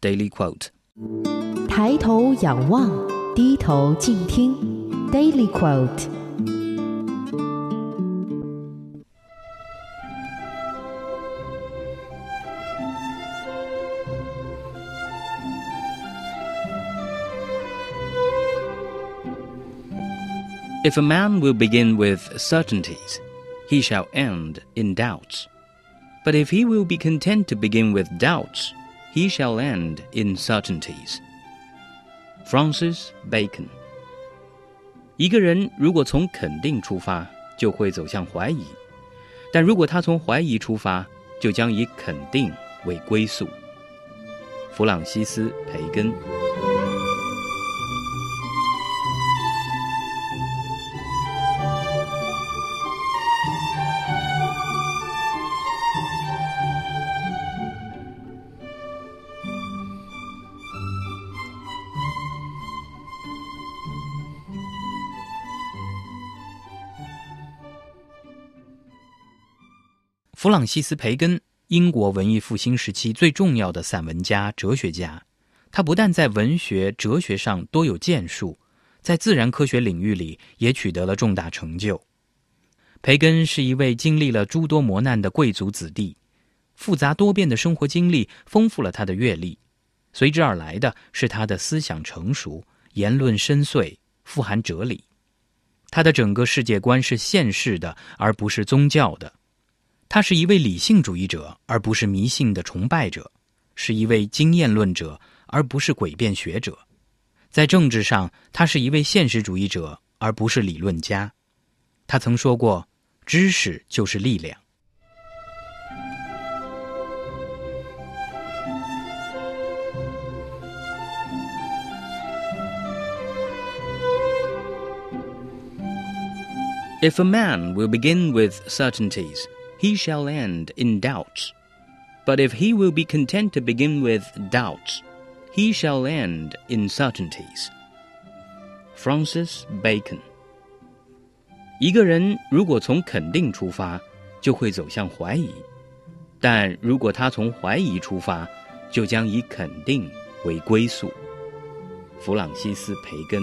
Daily Quote：抬头仰望，低头静听。Daily quote. If a man will begin with certainties, he shall end in doubts. But if he will be content to begin with doubts, he shall end in certainties. Francis Bacon 一个人如果从肯定出发，就会走向怀疑；但如果他从怀疑出发，就将以肯定为归宿。弗朗西斯·培根。弗朗西斯·培根，英国文艺复兴时期最重要的散文家、哲学家。他不但在文学、哲学上多有建树，在自然科学领域里也取得了重大成就。培根是一位经历了诸多磨难的贵族子弟，复杂多变的生活经历丰富了他的阅历，随之而来的是他的思想成熟、言论深邃、富含哲理。他的整个世界观是现世的，而不是宗教的。他是一位理性主义者，而不是迷信的崇拜者；是一位经验论者，而不是诡辩学者。在政治上，他是一位现实主义者，而不是理论家。他曾说过：“知识就是力量。” If a man will begin with certainties. he shall end in doubts. But if he will be content to begin with doubts, he shall end in certainties. Francis Bacon 一个人如果从肯定出发，就会走向怀疑；但如果他从怀疑出发，就将以肯定为归宿。弗朗西斯·培根。